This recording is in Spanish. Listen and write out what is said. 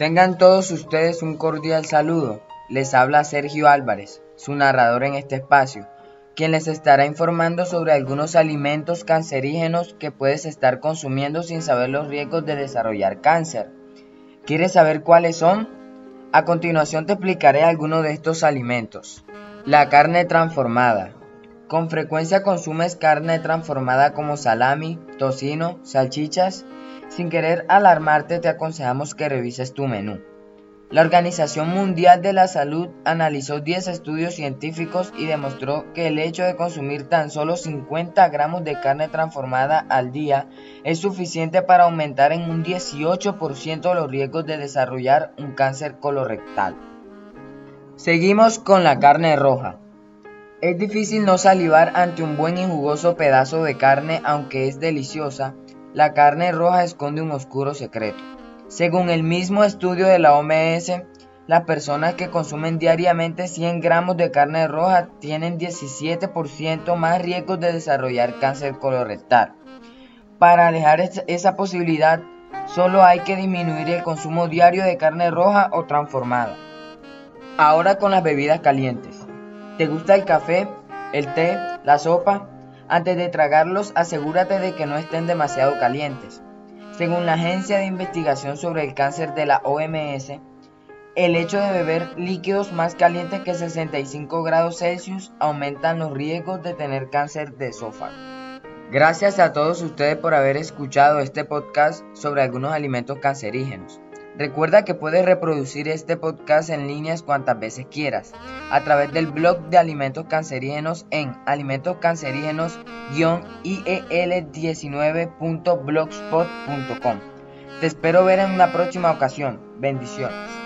Tengan todos ustedes un cordial saludo. Les habla Sergio Álvarez, su narrador en este espacio, quien les estará informando sobre algunos alimentos cancerígenos que puedes estar consumiendo sin saber los riesgos de desarrollar cáncer. ¿Quieres saber cuáles son? A continuación te explicaré algunos de estos alimentos. La carne transformada. Con frecuencia consumes carne transformada como salami, tocino, salchichas, sin querer alarmarte, te aconsejamos que revises tu menú. La Organización Mundial de la Salud analizó 10 estudios científicos y demostró que el hecho de consumir tan solo 50 gramos de carne transformada al día es suficiente para aumentar en un 18% los riesgos de desarrollar un cáncer colorectal. Seguimos con la carne roja. Es difícil no salivar ante un buen y jugoso pedazo de carne aunque es deliciosa, la carne roja esconde un oscuro secreto. Según el mismo estudio de la OMS, las personas que consumen diariamente 100 gramos de carne roja tienen 17% más riesgos de desarrollar cáncer colorectal. Para alejar esa posibilidad, solo hay que disminuir el consumo diario de carne roja o transformada. Ahora con las bebidas calientes. ¿Te gusta el café, el té, la sopa? Antes de tragarlos, asegúrate de que no estén demasiado calientes. Según la Agencia de Investigación sobre el Cáncer de la OMS, el hecho de beber líquidos más calientes que 65 grados Celsius aumentan los riesgos de tener cáncer de esófago. Gracias a todos ustedes por haber escuchado este podcast sobre algunos alimentos cancerígenos. Recuerda que puedes reproducir este podcast en líneas cuantas veces quieras a través del blog de alimentos cancerígenos en alimentoscancerígenos-iel19.blogspot.com. Te espero ver en una próxima ocasión. Bendiciones.